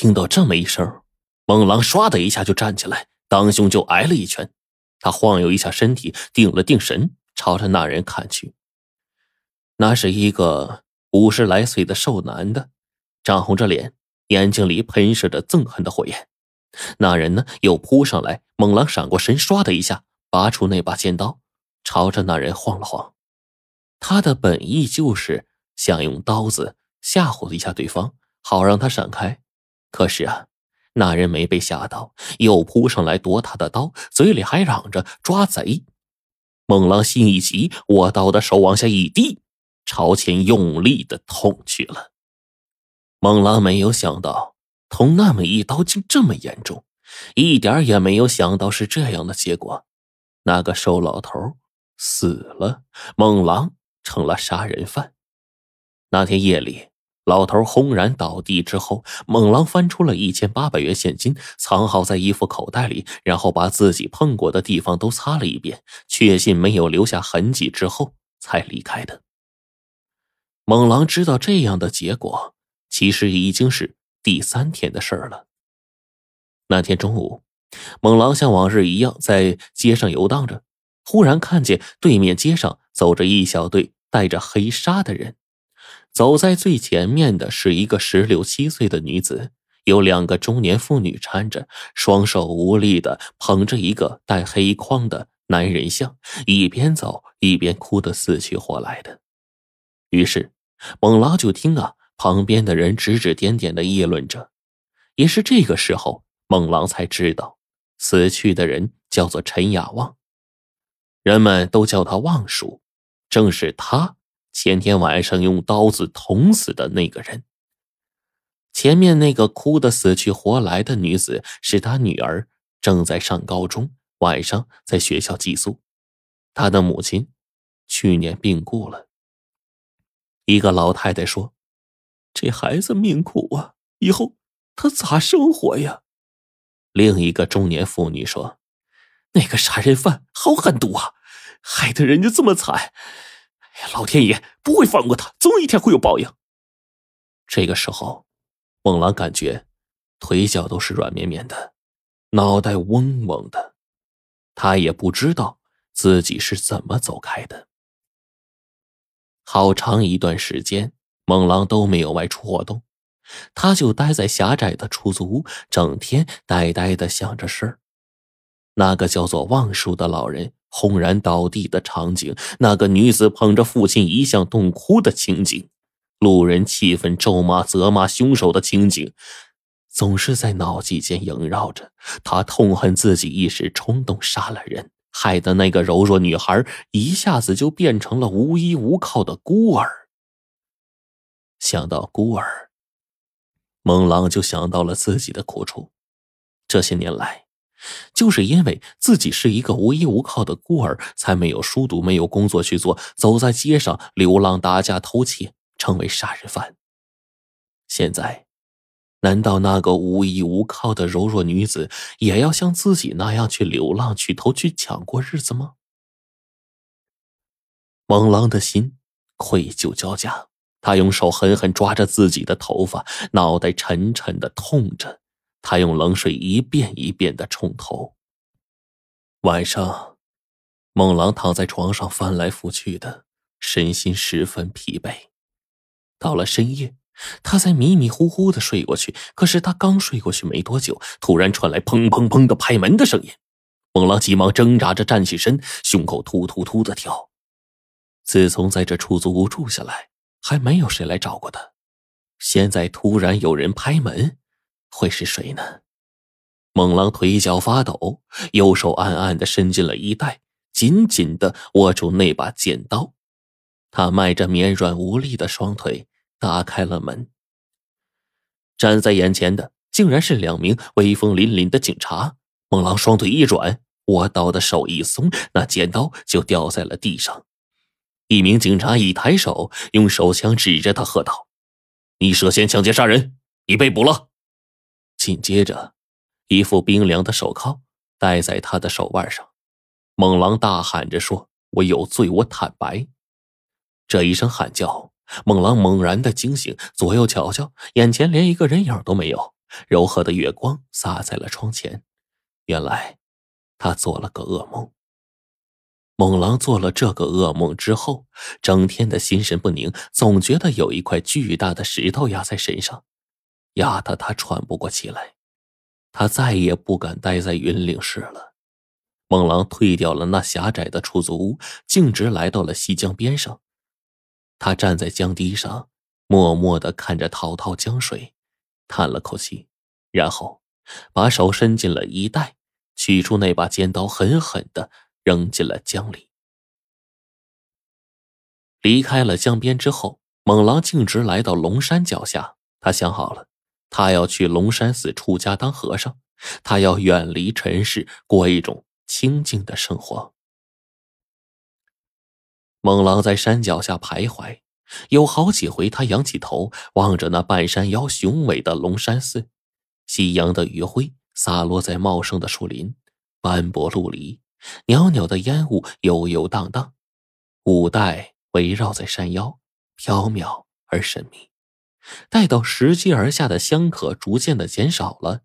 听到这么一声，猛狼唰的一下就站起来，当胸就挨了一拳。他晃悠一下身体，定了定神，朝着那人看去。那是一个五十来岁的瘦男的，涨红着脸，眼睛里喷射着憎恨的火焰。那人呢，又扑上来，猛狼闪过身，唰的一下拔出那把尖刀，朝着那人晃了晃。他的本意就是想用刀子吓唬一下对方，好让他闪开。可是啊，那人没被吓到，又扑上来夺他的刀，嘴里还嚷着抓贼。猛狼心一急，握刀的手往下一低，朝前用力的捅去了。猛狼没有想到捅那么一刀竟这么严重，一点也没有想到是这样的结果。那个瘦老头死了，猛狼成了杀人犯。那天夜里。老头轰然倒地之后，猛狼翻出了一千八百元现金，藏好在衣服口袋里，然后把自己碰过的地方都擦了一遍，确信没有留下痕迹之后才离开的。猛狼知道这样的结果，其实已经是第三天的事儿了。那天中午，猛狼像往日一样在街上游荡着，忽然看见对面街上走着一小队带着黑纱的人。走在最前面的是一个十六七岁的女子，有两个中年妇女搀着，双手无力的捧着一个带黑框的男人像，一边走一边哭得死去活来的。于是，猛狼就听啊，旁边的人指指点点的议论着。也是这个时候，猛狼才知道，死去的人叫做陈雅旺，人们都叫他旺叔，正是他。前天晚上用刀子捅死的那个人，前面那个哭得死去活来的女子是他女儿，正在上高中，晚上在学校寄宿。他的母亲去年病故了。一个老太太说：“这孩子命苦啊，以后他咋生活呀？”另一个中年妇女说：“那个杀人犯好狠毒啊，害得人家这么惨。”老天爷不会放过他，总有一天会有报应。这个时候，猛狼感觉腿脚都是软绵绵的，脑袋嗡嗡的。他也不知道自己是怎么走开的。好长一段时间，猛狼都没有外出活动，他就待在狭窄的出租屋，整天呆呆的想着事儿。那个叫做望叔的老人。轰然倒地的场景，那个女子捧着父亲遗像痛哭的情景，路人气愤咒骂责骂凶手的情景，总是在脑际间萦绕着。他痛恨自己一时冲动杀了人，害得那个柔弱女孩一下子就变成了无依无靠的孤儿。想到孤儿，孟浪就想到了自己的苦处。这些年来。就是因为自己是一个无依无靠的孤儿，才没有书读，没有工作去做，走在街上流浪、打架、偷窃，成为杀人犯。现在，难道那个无依无靠的柔弱女子也要像自己那样去流浪、去偷、去抢过日子吗？猛狼的心愧疚交加，他用手狠狠抓着自己的头发，脑袋沉沉的痛着。他用冷水一遍一遍的冲头。晚上，孟狼躺在床上翻来覆去的，身心十分疲惫。到了深夜，他才迷迷糊糊的睡过去。可是他刚睡过去没多久，突然传来砰砰砰的拍门的声音。孟狼急忙挣扎着站起身，胸口突突突的跳。自从在这出租屋住下来，还没有谁来找过他。现在突然有人拍门。会是谁呢？猛狼腿脚发抖，右手暗暗的伸进了衣袋，紧紧的握住那把剪刀。他迈着绵软无力的双腿打开了门。站在眼前的竟然是两名威风凛凛的警察。猛狼双腿一软，握刀的手一松，那剪刀就掉在了地上。一名警察一抬手，用手枪指着他喝道：“你涉嫌抢劫杀人，你被捕了。”紧接着，一副冰凉的手铐戴在他的手腕上。猛狼大喊着说：“我有罪，我坦白。”这一声喊叫，猛狼猛然的惊醒，左右瞧瞧，眼前连一个人影都没有，柔和的月光洒在了窗前。原来，他做了个噩梦。猛狼做了这个噩梦之后，整天的心神不宁，总觉得有一块巨大的石头压在身上，压得他喘不过气来。他再也不敢待在云岭市了。猛狼退掉了那狭窄的出租屋，径直来到了西江边上。他站在江堤上，默默的看着滔滔江水，叹了口气，然后把手伸进了衣袋，取出那把尖刀，狠狠的。扔进了江里。离开了江边之后，猛狼径直来到龙山脚下。他想好了，他要去龙山寺出家当和尚，他要远离尘世，过一种清静的生活。猛狼在山脚下徘徊，有好几回，他仰起头望着那半山腰雄伟的龙山寺。夕阳的余晖洒落在茂盛的树林，斑驳陆离。袅袅的烟雾悠悠荡荡，雾带围绕在山腰，飘渺而神秘。待到拾阶而下的香客逐渐的减少了，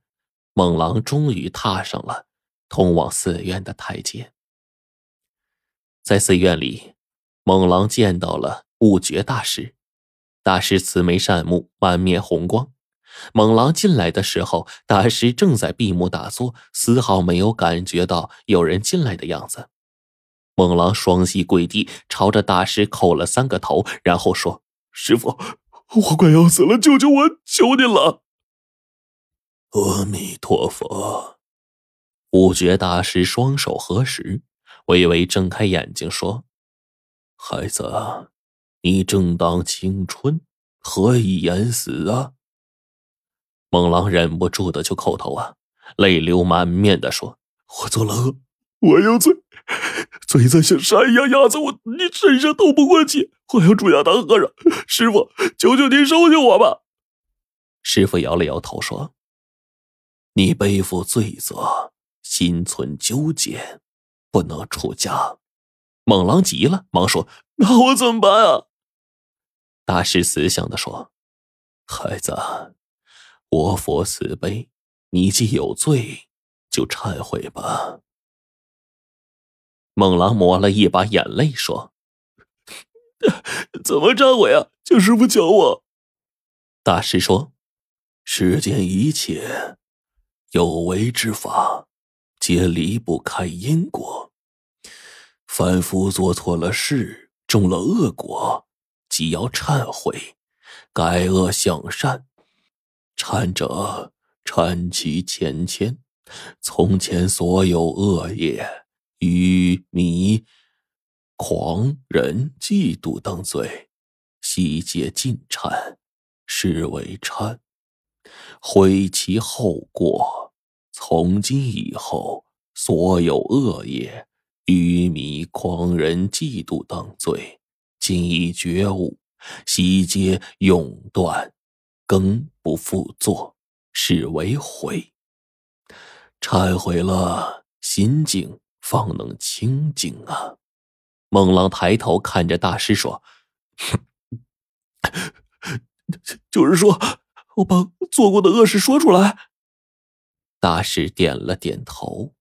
猛狼终于踏上了通往寺院的台阶。在寺院里，猛狼见到了悟觉大师。大师慈眉善目，满面红光。猛狼进来的时候，大师正在闭目打坐，丝毫没有感觉到有人进来的样子。猛狼双膝跪地，朝着大师叩了三个头，然后说：“师傅，我快要死了，救救我，求你了！”阿弥陀佛。五觉大师双手合十，微微睁开眼睛说：“孩子，你正当青春，何以言死啊？”猛狼忍不住的就叩头啊，泪流满面的说：“我做了恶，我有罪，罪在像山一样压在我你身上，透不过气。我要出家当和尚，师傅，求求您收下我吧。”师傅摇了摇头说：“你背负罪责，心存纠结，不能出家。”猛狼急了，忙说：“那我怎么办啊？”大师慈祥的说：“孩子。”我佛慈悲，你既有罪，就忏悔吧。猛狼抹了一把眼泪说：“怎么忏悔啊？请师傅教我。”大师说：“世间一切有为之法，皆离不开因果。凡夫做错了事，中了恶果，即要忏悔，改恶向善。”忏者忏其前愆，从前所有恶业、愚迷、狂人、嫉妒等罪，悉皆尽忏，是为忏。悔其后过，从今以后，所有恶业、愚迷、狂人、嫉妒等罪，今已觉悟，悉皆永断。更不复作，是为悔。忏悔了，心境方能清净啊！孟郎抬头看着大师说：“就是说，我把做过的恶事说出来。”大师点了点头。